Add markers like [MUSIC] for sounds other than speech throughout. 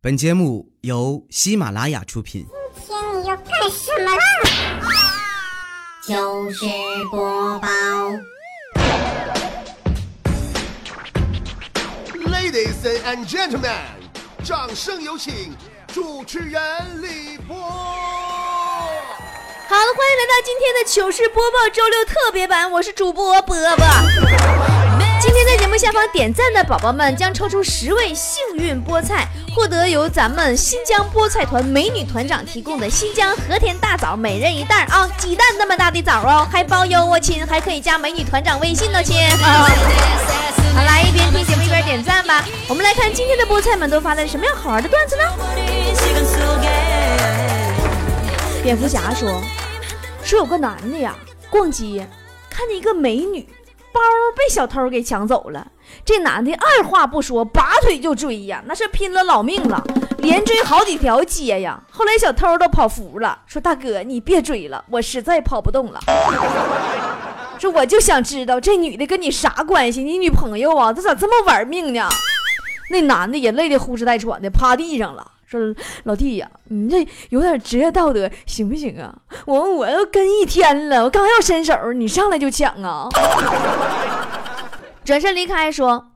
本节目由喜马拉雅出品。今天你要干什么啦？糗事播报，Ladies and gentlemen，掌声有请主持人李波。好了，欢迎来到今天的糗事播报周六特别版，我是主播波波。今天在节目下方点赞的宝宝们将抽出十位幸运菠菜，获得由咱们新疆菠菜团美女团长提供的新疆和田大枣，每人一袋啊，鸡蛋那么大的枣哦，还包邮哦，亲，还可以加美女团长微信呢，亲。好啦，一边听节目一边点赞吧。我们来看今天的菠菜们都发来什么样好玩的段子呢？蝙蝠侠说：“说有个男的呀，逛街看见一个美女，包被小偷给抢走了。这男的二话不说，拔腿就追呀，那是拼了老命了，连追好几条街呀。后来小偷都跑服了，说大哥你别追了，我实在跑不动了。[LAUGHS] 说我就想知道这女的跟你啥关系？你女朋友啊？她咋这么玩命呢？那男的也累得呼哧带喘的，趴地上了。”说老弟呀，你这有点职业道德，行不行啊？我我要跟一天了，我刚要伸手，你上来就抢啊！[LAUGHS] 转身离开，说：“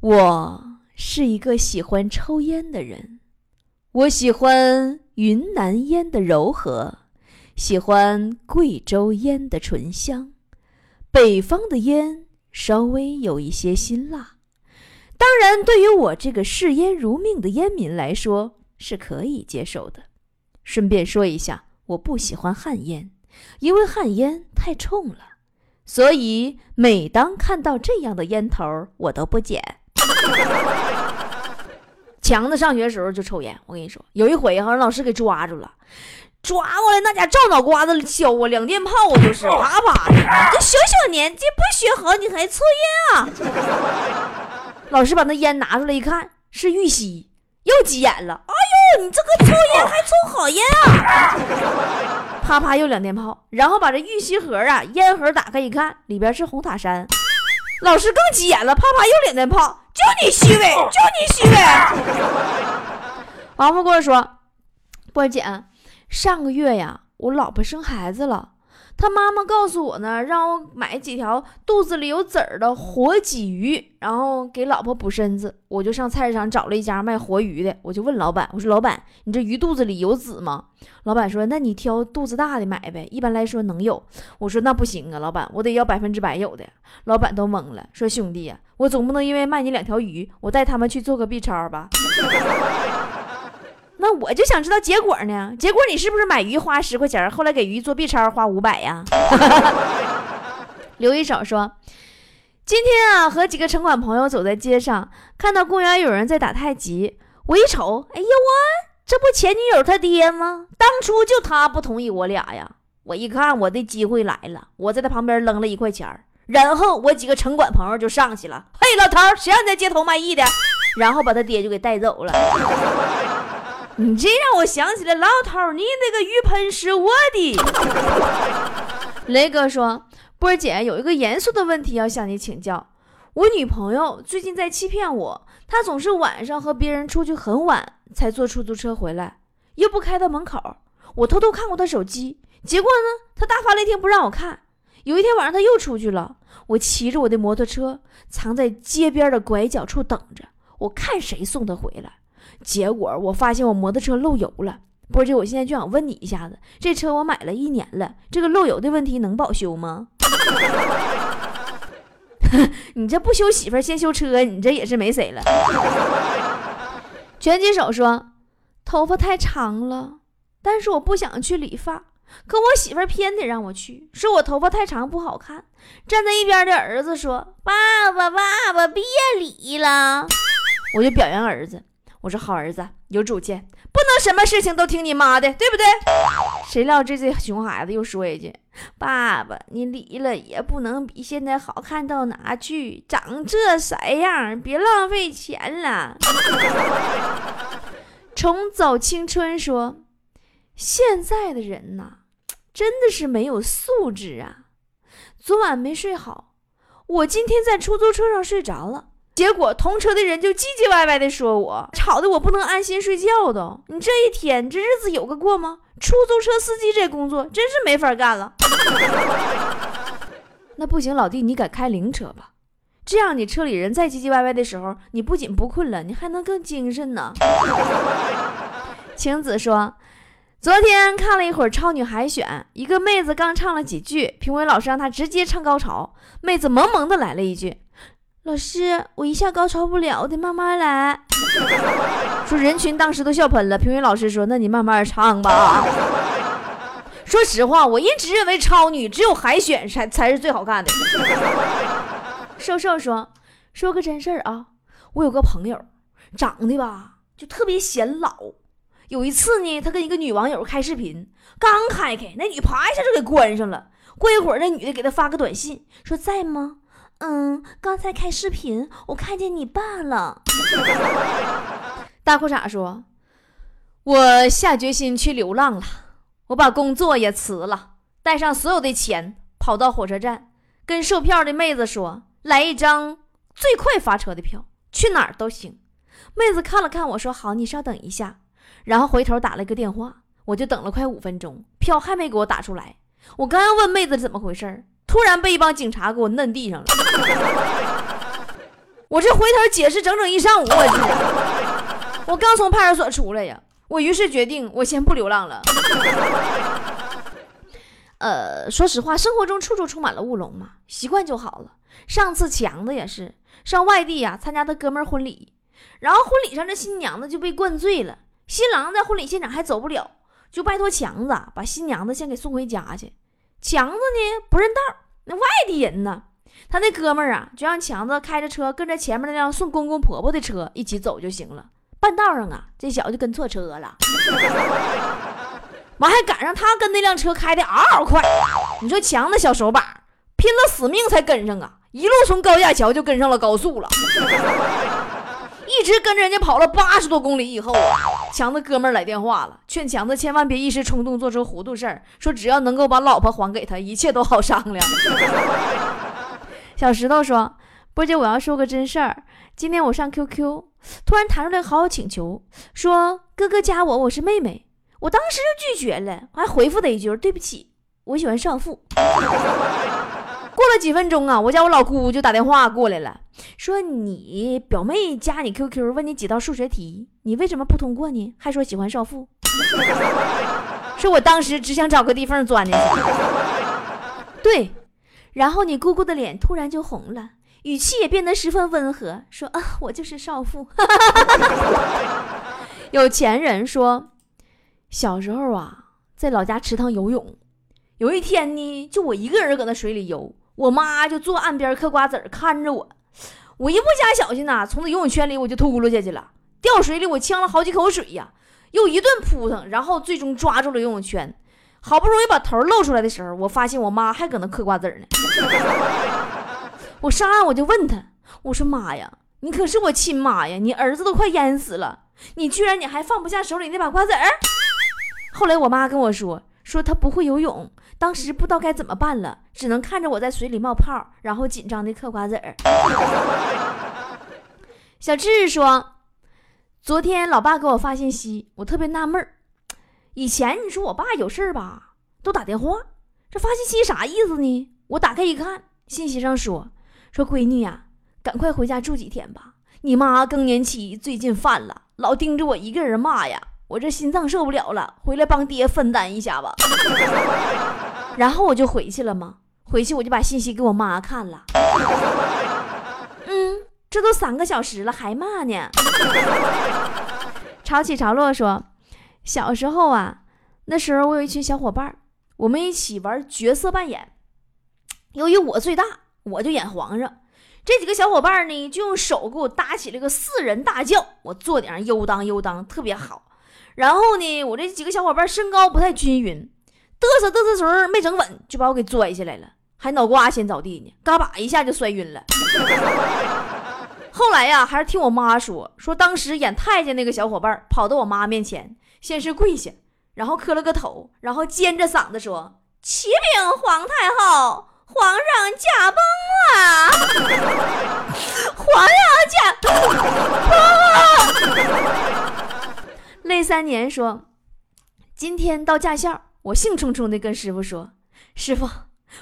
我是一个喜欢抽烟的人，我喜欢云南烟的柔和，喜欢贵州烟的醇香，北方的烟稍微有一些辛辣。”当然，对于我这个视烟如命的烟民来说是可以接受的。顺便说一下，我不喜欢旱烟，因为旱烟太冲了，所以每当看到这样的烟头，我都不捡。[LAUGHS] 强子上学的时候就抽烟，我跟你说，有一回哈让老师给抓住了，抓过来那家照脑瓜子削啊，两电炮啊，就是啪啪的。这小小年纪不学好，你还抽烟啊？老师把那烟拿出来一看，是玉溪，又急眼了。哎呦，你这个抽烟还抽好烟啊！啪啪又两电炮，然后把这玉溪盒啊烟盒打开一看，里边是红塔山。老师更急眼了，啪啪又两电炮，就你虚伪，就你虚伪。王富贵说：“波姐，上个月呀，我老婆生孩子了。”他妈妈告诉我呢，让我买几条肚子里有籽儿的活鲫鱼，然后给老婆补身子。我就上菜市场找了一家卖活鱼的，我就问老板：“我说老板，你这鱼肚子里有籽吗？”老板说：“那你挑肚子大的买呗，一般来说能有。”我说：“那不行啊，老板，我得要百分之百有的。”老板都懵了，说：“兄弟呀，我总不能因为卖你两条鱼，我带他们去做个 B 超吧？” [LAUGHS] 那我就想知道结果呢？结果你是不是买鱼花十块钱，后来给鱼做 B 超花五百呀？[LAUGHS] 刘一手说：“今天啊，和几个城管朋友走在街上，看到公园有人在打太极。我一瞅，哎呀我，这不前女友他爹吗？当初就他不同意我俩呀。我一看我的机会来了，我在他旁边扔了一块钱，然后我几个城管朋友就上去了。嘿，老头，谁让你在街头卖艺的？然后把他爹就给带走了。”你这让我想起来，老头，你那个鱼盆是我的。雷哥说：“波儿姐有一个严肃的问题要向你请教。我女朋友最近在欺骗我，她总是晚上和别人出去很晚才坐出租车回来，又不开到门口。我偷偷看过她手机，结果呢，她大发雷霆不让我看。有一天晚上她又出去了，我骑着我的摩托车藏在街边的拐角处等着，我看谁送她回来。”结果我发现我摩托车漏油了，波姐，我现在就想问你一下子，这车我买了一年了，这个漏油的问题能保修吗？[LAUGHS] 你这不修媳妇儿先修车，你这也是没谁了。拳击手说，头发太长了，但是我不想去理发，可我媳妇儿偏得让我去，说我头发太长不好看。站在一边的儿子说，爸爸爸爸别理了，我就表扬儿子。我说好儿子，有主见，不能什么事情都听你妈的，对不对？谁料这这熊孩子又说一句：“爸爸，你离了也不能比现在好看到哪去，长这色样，别浪费钱了。[LAUGHS] ”重走青春说：“现在的人呐，真的是没有素质啊！昨晚没睡好，我今天在出租车上睡着了。”结果同车的人就唧唧歪歪的说我，吵得我不能安心睡觉都。你这一天这日子有个过吗？出租车司机这工作真是没法干了。[LAUGHS] 那不行，老弟，你改开灵车吧。这样你车里人再唧唧歪歪的时候，你不仅不困了，你还能更精神呢。晴子说，昨天看了一会儿超女海选，一个妹子刚唱了几句，评委老师让她直接唱高潮，妹子萌萌的来了一句：“老师，我一下高潮不了，得慢慢来。”说人群当时都笑喷了。评委老师说：“那你慢慢唱吧。”说实话，我一直认为超女只有海选才才是最好看的。瘦瘦说：“说个真事儿啊，我有个朋友，长得吧就特别显老。有一次呢，他跟一个女网友开视频，刚开开，那女啪一下就给关上了。过一会儿，那女的给他发个短信，说在吗？嗯，刚才开视频，我看见你爸了。[LAUGHS] 大裤衩说：我下决心去流浪了，我把工作也辞了，带上所有的钱，跑到火车站，跟售票的妹子说。”来一张最快发车的票，去哪儿都行。妹子看了看我说：“好，你稍等一下。”然后回头打了个电话，我就等了快五分钟，票还没给我打出来。我刚要问妹子怎么回事突然被一帮警察给我摁地上了。[LAUGHS] 我这回头解释整整一上午，我我刚从派出所出来呀。我于是决定，我先不流浪了。呃，说实话，生活中处处充满了乌龙嘛，习惯就好了。上次强子也是上外地呀参加他哥们婚礼，然后婚礼上这新娘子就被灌醉了，新郎在婚礼现场还走不了，就拜托强子把新娘子先给送回家去。强子呢不认道，那外地人呢，他那哥们儿啊就让强子开着车跟着前面那辆送公公婆婆的车一起走就行了。半道上啊，这小子就跟错车了，完还赶上他跟那辆车开的嗷嗷快，你说强子小手把拼了死命才跟上啊！一路从高架桥就跟上了高速了，一直跟着人家跑了八十多公里以后，强子哥们儿来电话了，劝强子千万别一时冲动做出糊涂事儿，说只要能够把老婆还给他，一切都好商量。[LAUGHS] 小石头说：“波姐，我要说个真事儿，今天我上 QQ，突然弹出来个好友请求，说哥哥加我，我是妹妹，我当时就拒绝了，还回复他一句对不起，我喜欢少妇。”过了几分钟啊，我家我老姑就打电话过来了，说你表妹加你 QQ 问你几道数学题，你为什么不通过呢？还说喜欢少妇，[LAUGHS] 说我当时只想找个地缝钻进去。对，然后你姑姑的脸突然就红了，语气也变得十分温和，说啊，我就是少妇。[LAUGHS] 有钱人说，小时候啊，在老家池塘游泳，有一天呢，就我一个人搁那水里游。我妈就坐岸边嗑瓜子儿看着我，我一不加小心呐，从那游泳圈里我就秃噜下去了，掉水里我呛了好几口水呀，又一顿扑腾，然后最终抓住了游泳圈，好不容易把头露出来的时候，我发现我妈还搁那嗑瓜子呢。我上岸我就问她，我说妈呀，你可是我亲妈呀，你儿子都快淹死了，你居然你还放不下手里那把瓜子儿？[LAUGHS] 后来我妈跟我说，说她不会游泳。当时不知道该怎么办了，只能看着我在水里冒泡，然后紧张的嗑瓜子儿。小智说：“昨天老爸给我发信息，我特别纳闷儿。以前你说我爸有事儿吧，都打电话，这发信息啥意思呢？我打开一看，信息上说：说闺女呀，赶快回家住几天吧。你妈更年期最近犯了，老盯着我一个人骂呀。”我这心脏受不了了，回来帮爹分担一下吧。然后我就回去了嘛，回去我就把信息给我妈看了。嗯，这都三个小时了还骂呢。[LAUGHS] 潮起潮落说，小时候啊，那时候我有一群小伙伴，我们一起玩角色扮演。由于我最大，我就演皇上。这几个小伙伴呢，就用手给我搭起了个四人大轿，我坐顶上悠当悠当，特别好。然后呢，我这几个小伙伴身高不太均匀，嘚瑟嘚瑟时候没整稳，就把我给拽下来了，还脑瓜先着地呢，嘎巴一下就摔晕了。后来呀，还是听我妈说，说当时演太监那个小伙伴跑到我妈面前，先是跪下，然后磕了个头，然后尖着嗓子说：“启禀皇太后，皇上驾崩了！皇上驾崩啊！[LAUGHS] 泪三年说：“今天到驾校，我兴冲冲的跟师傅说，师傅，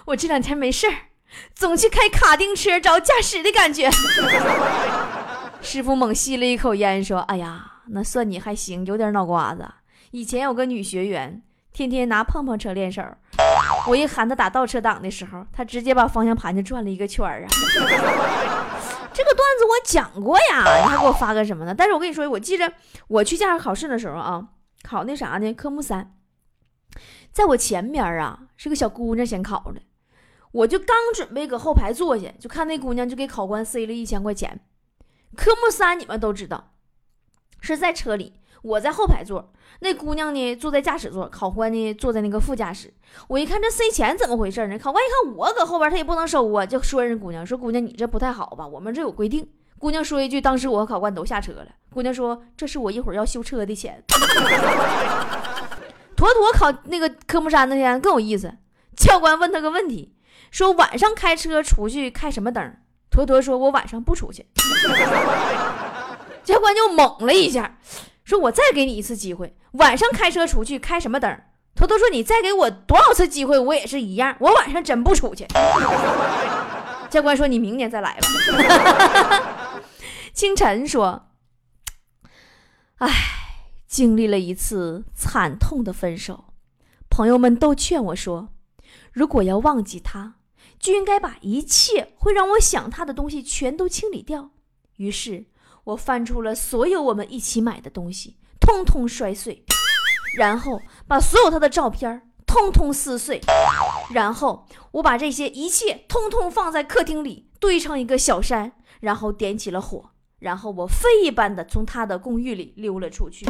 我这两天没事儿，总去开卡丁车找驾驶的感觉。[LAUGHS] ”师傅猛吸了一口烟说：“哎呀，那算你还行，有点脑瓜子。以前有个女学员，天天拿碰碰车练手。”我一喊他打倒车档的时候，他直接把方向盘就转了一个圈儿啊！[LAUGHS] 这个段子我讲过呀，你还给我发个什么呢？但是我跟你说，我记着我去驾驶考试的时候啊，考那啥呢？科目三，在我前面啊是个小姑娘先考的，我就刚准备搁后排坐下，就看那姑娘就给考官塞了一千块钱。科目三你们都知道，是在车里。我在后排座，那姑娘呢坐在驾驶座，考官呢坐在那个副驾驶。我一看这塞钱怎么回事呢？考官一看我搁后边，他也不能收啊，就说人姑娘说：“姑娘，你这不太好吧？我们这有规定。”姑娘说一句，当时我和考官都下车了。姑娘说：“这是我一会儿要修车的钱。[LAUGHS] ”坨坨考那个科目三那天更有意思，教官问他个问题，说晚上开车出去开什么灯？坨坨说：“我晚上不出去。[LAUGHS] ”教官就懵了一下。说：“我再给你一次机会，晚上开车出去开什么灯？”坨坨说：“你再给我多少次机会，我也是一样，我晚上真不出去。[LAUGHS] ”教官说：“你明年再来吧。[LAUGHS] ”清晨说：“唉，经历了一次惨痛的分手，朋友们都劝我说，如果要忘记他，就应该把一切会让我想他的东西全都清理掉。于是。”我翻出了所有我们一起买的东西，通通摔碎，然后把所有他的照片通通撕碎，然后我把这些一切通通放在客厅里堆成一个小山，然后点起了火，然后我飞一般的从他的公寓里溜了出去。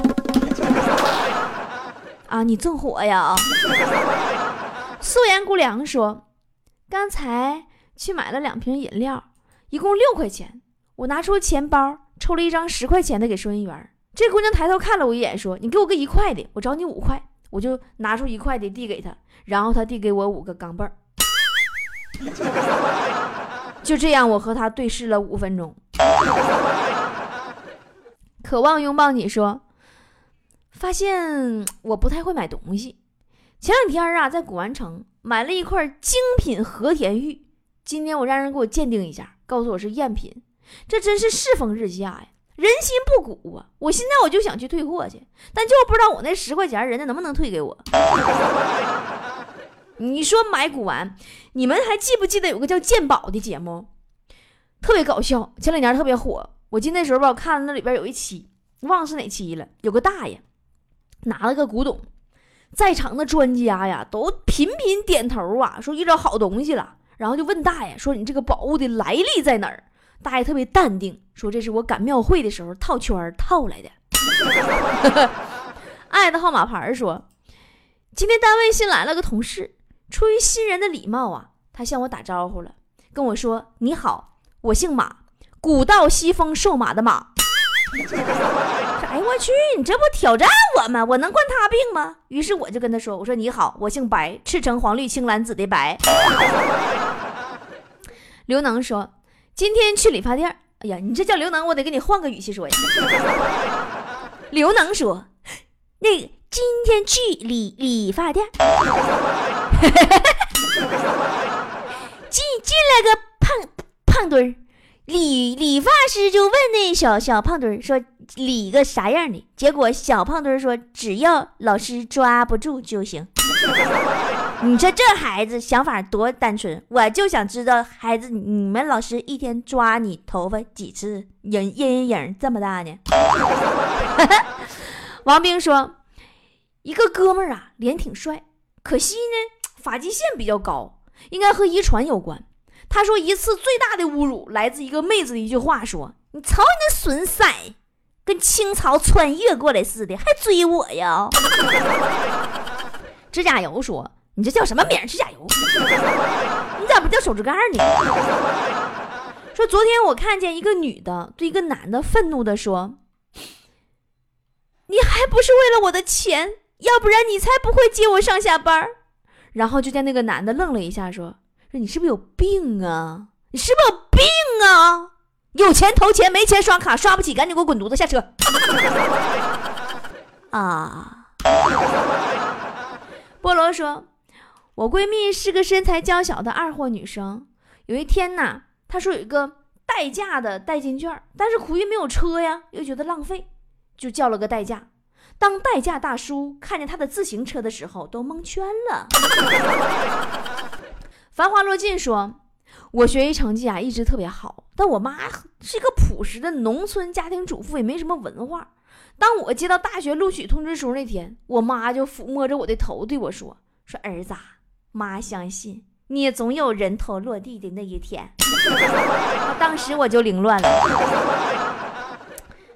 [LAUGHS] 啊，你纵火呀！素颜姑娘说，刚才去买了两瓶饮料，一共六块钱，我拿出钱包。抽了一张十块钱的给收银员，这姑娘抬头看了我一眼，说：“你给我个一块的，我找你五块。”我就拿出一块的递给她，然后她递给我五个钢镚儿。[LAUGHS] 就这样，我和她对视了五分钟。渴望拥抱你说，发现我不太会买东西。前两天啊，在古玩城买了一块精品和田玉，今天我让人给我鉴定一下，告诉我是赝品。这真是世风日下呀，人心不古啊！我现在我就想去退货去，但就不知道我那十块钱人家能不能退给我。[LAUGHS] 你说买古玩，你们还记不记得有个叫鉴宝的节目，特别搞笑，前两年特别火。我记得那时候吧，我看那里边有一期，忘了是哪期了，有个大爷拿了个古董，在场的专家呀都频频点头啊，说遇着好东西了，然后就问大爷说：“你这个宝物的来历在哪儿？”大爷特别淡定，说：“这是我赶庙会的时候套圈套来的。[LAUGHS] ”爱的号码牌说：“今天单位新来了个同事，出于新人的礼貌啊，他向我打招呼了，跟我说：‘你好，我姓马，古道西风瘦马的马。’哎我去，你这不挑战我吗？我能惯他病吗？于是我就跟他说：‘我说你好，我姓白，赤橙黄绿青蓝紫的白。’刘能说。”今天去理发店，哎呀，你这叫刘能，我得给你换个语气说呀。刘能说：“那今天去理理发店，[LAUGHS] 进进来个胖胖墩儿，理理发师就问那小小胖墩儿说理个啥样的？结果小胖墩儿说只要老师抓不住就行。[LAUGHS] ”你说这孩子想法多单纯，我就想知道孩子，你们老师一天抓你头发几次，影阴影这么大呢？[LAUGHS] 王兵说，一个哥们儿啊，脸挺帅，可惜呢，发际线比较高，应该和遗传有关。他说一次最大的侮辱来自一个妹子的一句话，说你瞅你那损色，跟清朝穿越过来似的，还追我呀？[LAUGHS] 指甲油说。你这叫什么名？指甲油？你咋不叫手指盖呢？说昨天我看见一个女的对一个男的愤怒的说：“你还不是为了我的钱？要不然你才不会接我上下班。”然后就见那个男的愣了一下，说：“说你是不是有病啊？你是不是有病啊？有钱投钱，没钱刷卡，刷不起赶紧给我滚犊子下车！[LAUGHS] 啊！菠萝说，我闺蜜是个身材娇小的二货女生。有一天呐，她说有一个代驾的代金券，但是苦于没有车呀，又觉得浪费，就叫了个代驾。当代驾大叔看见她的自行车的时候，都蒙圈了。繁华落尽说。我学习成绩啊一直特别好，但我妈是一个朴实的农村家庭主妇，也没什么文化。当我接到大学录取通知书那天，我妈就抚摸着我的头对我说：“说儿子，妈相信你也总有人头落地的那一天。” [LAUGHS] 当时我就凌乱了。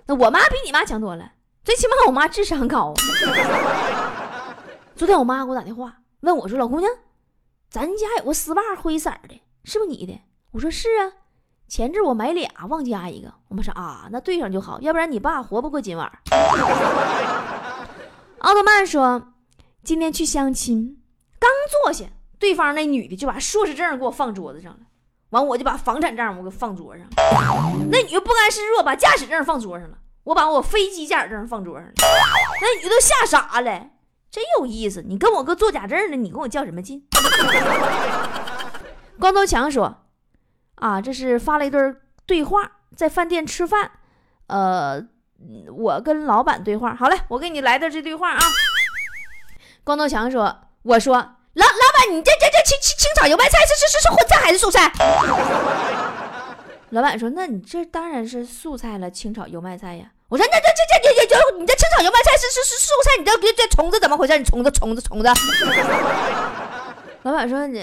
那我妈比你妈强多了，最起码我妈智商高。昨天我妈给我打电话问我说：“老姑娘，咱家有个丝袜灰色的。”是不是你的？我说是啊，前阵我买俩，忘加一个。我妈说啊，那对上就好，要不然你爸活不过今晚。[LAUGHS] 奥特曼说，今天去相亲，刚坐下，对方那女的就把硕士证给我放桌子上了，完我就把房产证我给放桌上。那女的不甘示弱，把驾驶证放桌上了，我把我飞机驾驶证放桌上了。那女的都吓傻了，真有意思。你跟我哥做假证的，你跟我较什么劲？[LAUGHS] 光头强说：“啊，这是发了一段对话，在饭店吃饭，呃，我跟老板对话。好嘞，我给你来的这对话啊。”光头强说：“我说，老老板，你这这这清清清炒油麦菜是是是是荤菜还是素菜？”老板说：“那你这当然是素菜了，清炒油麦菜呀。”我说：“那这这这这这，你这清炒油麦菜是是是素菜，你这这这虫子怎么回事？你虫子虫子虫子。” [LAUGHS] 老板说：“你。”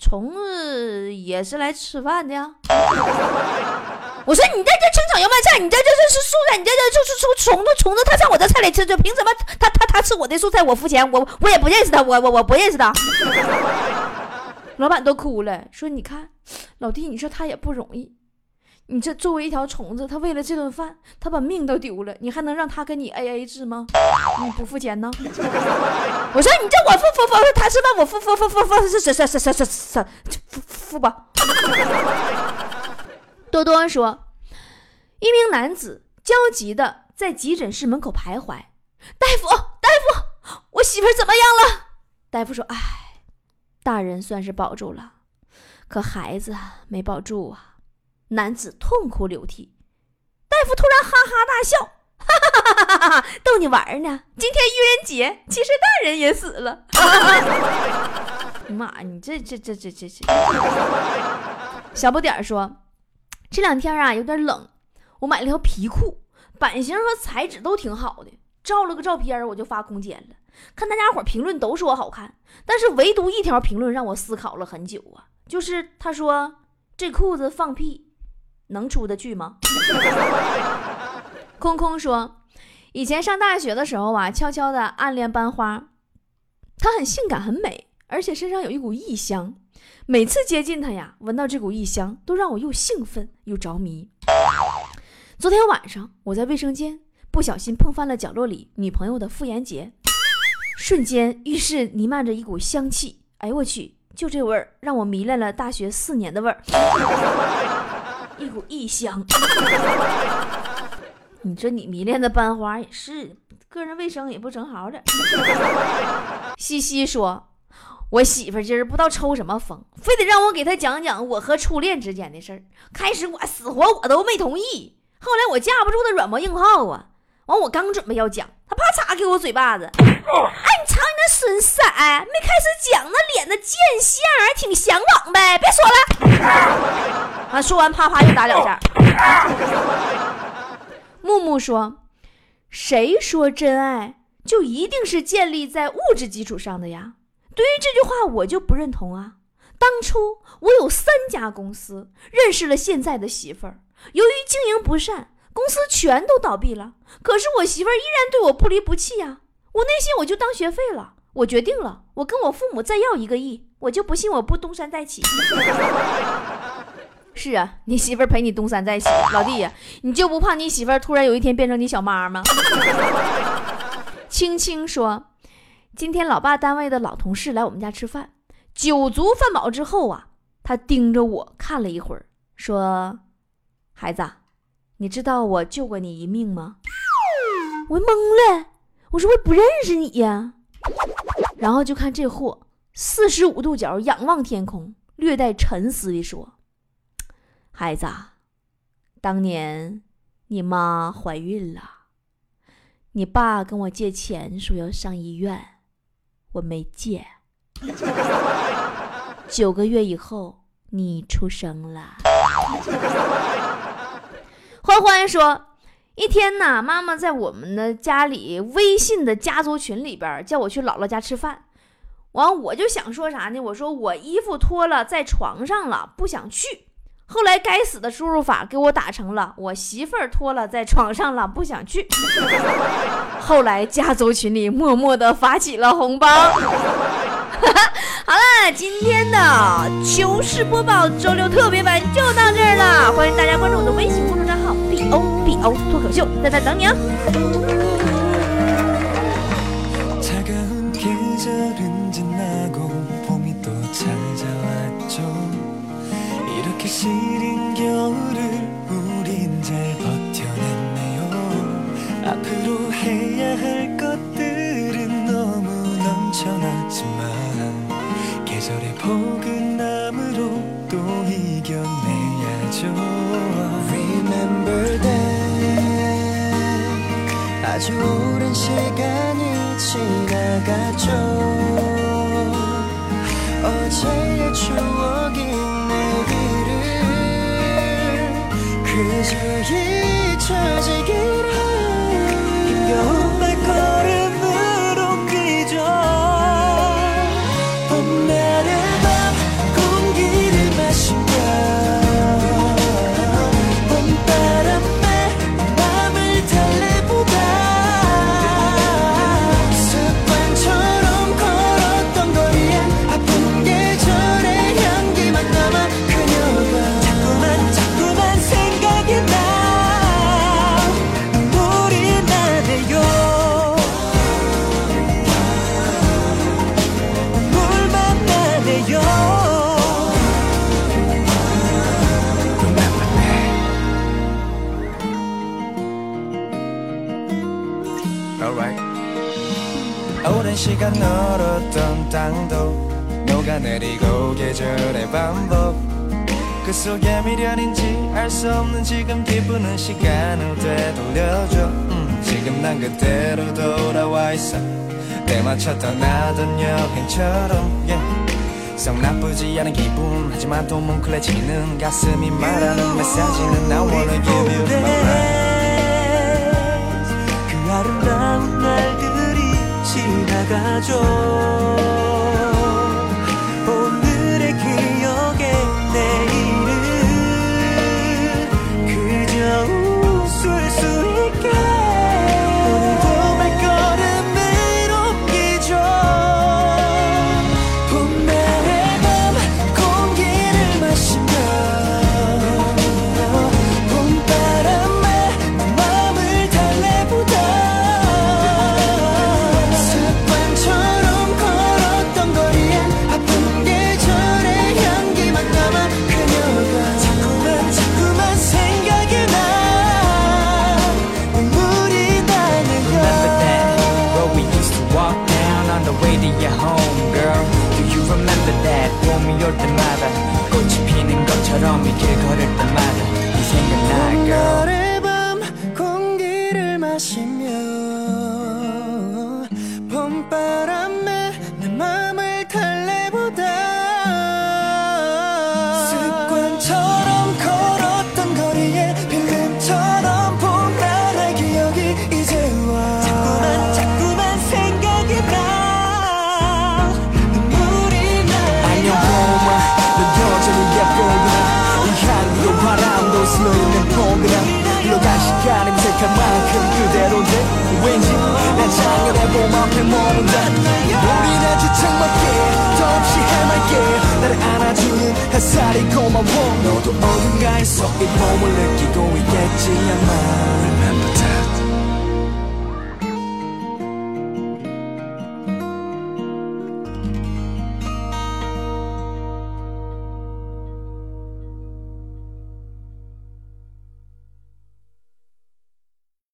虫子也是来吃饭的呀！[LAUGHS] 我说你在这清炒油麦菜，你这这这是素菜，你这这就是虫虫子虫子，他上我这菜里吃，就凭什么他他他吃我的素菜我付钱？我我也不认识他，我我我不认识他。[LAUGHS] 老板都哭了，说你看老弟，你说他也不容易。你这作为一条虫子，他为了这顿饭，他把命都丢了，你还能让他跟你 A A 制吗？你不付钱呢？[LAUGHS] 我说你叫我付付付，他吃饭我付付付付付是是是是是是是付付吧。[LAUGHS] 多多说，一名男子焦急的在急诊室门口徘徊，大夫大夫，我媳妇怎么样了？大夫说，哎，大人算是保住了，可孩子没保住啊。男子痛哭流涕，大夫突然哈哈大笑，哈哈哈哈哈哈，逗你玩呢。今天愚人节，其实大人也死了。妈，你这这这这这这。小不点儿说，这两天啊有点冷，我买了条皮裤，版型和材质都挺好的，照了个照片我就发空间了。看大家伙评论都说好看，但是唯独一条评论让我思考了很久啊，就是他说这裤子放屁。能出得去吗？[LAUGHS] 空空说，以前上大学的时候啊，悄悄的暗恋班花，她很性感很美，而且身上有一股异香。每次接近她呀，闻到这股异香，都让我又兴奋又着迷。昨天晚上我在卫生间不小心碰翻了角落里女朋友的妇炎洁，瞬间浴室弥漫着一股香气。哎我去，就这味儿让我迷恋了大学四年的味儿。一股异香，[LAUGHS] 你说你迷恋的班花也是，个人卫生也不整好点。[LAUGHS] 西西说：“我媳妇今儿不知道抽什么风，非得让我给她讲讲我和初恋之间的事儿。开始我死活我都没同意，后来我架不住她软磨硬泡啊。完我刚准备要讲，他啪嚓给我嘴巴子。哎，你瞧你那损色，没开始讲那脸的贱相还，挺向往呗。别说了。”啊！说完，啪啪又打两下。木木说：“谁说真爱就一定是建立在物质基础上的呀？”对于这句话，我就不认同啊。当初我有三家公司，认识了现在的媳妇儿，由于经营不善，公司全都倒闭了。可是我媳妇儿依然对我不离不弃呀。我内心我就当学费了。我决定了，我跟我父母再要一个亿，我就不信我不东山再起。[LAUGHS] 是啊，你媳妇儿陪你东山再起，老弟呀，你就不怕你媳妇儿突然有一天变成你小妈吗？[LAUGHS] 青青说，今天老爸单位的老同事来我们家吃饭，酒足饭饱之后啊，他盯着我看了一会儿，说：“孩子，你知道我救过你一命吗？”我懵了，我说我不认识你呀。然后就看这货四十五度角仰望天空，略带沉思地说：“孩子，当年你妈怀孕了，你爸跟我借钱说要上医院，我没借。九个月以后你出生了。”欢欢说。一天呐，妈妈在我们的家里微信的家族群里边叫我去姥姥家吃饭，完我就想说啥呢？我说我衣服脱了在床上了，不想去。后来该死的输入法给我打成了我媳妇儿脱了在床上了，不想去。[LAUGHS] 后来家族群里默默的发起了红包。[LAUGHS] 好了，今天的糗事播报周六特别版就到这儿了，欢迎大家关注我的微信公众账号 B O B O 脱口秀，在这等你啊。 시간 얼었던 땅도 녹아내리고 계절의 반복. 그 속에 미련인지 알 수 없는 지금 기쁘는 시간을 되돌려줘. 음, 지금 난 그대로 돌아와 있어. 때 맞춰 떠나던 여행처럼 yeah. 썩 나쁘지 않은 기분 하지만 또 뭉클해지는 가슴이 말하는 메시지는 I wanna give you my life. 그 아름다운 날들이 지나 가죠 오 햇살이 고마워 너도 어딘가에서 이 봄을 느끼고 있겠지 아마 Remember that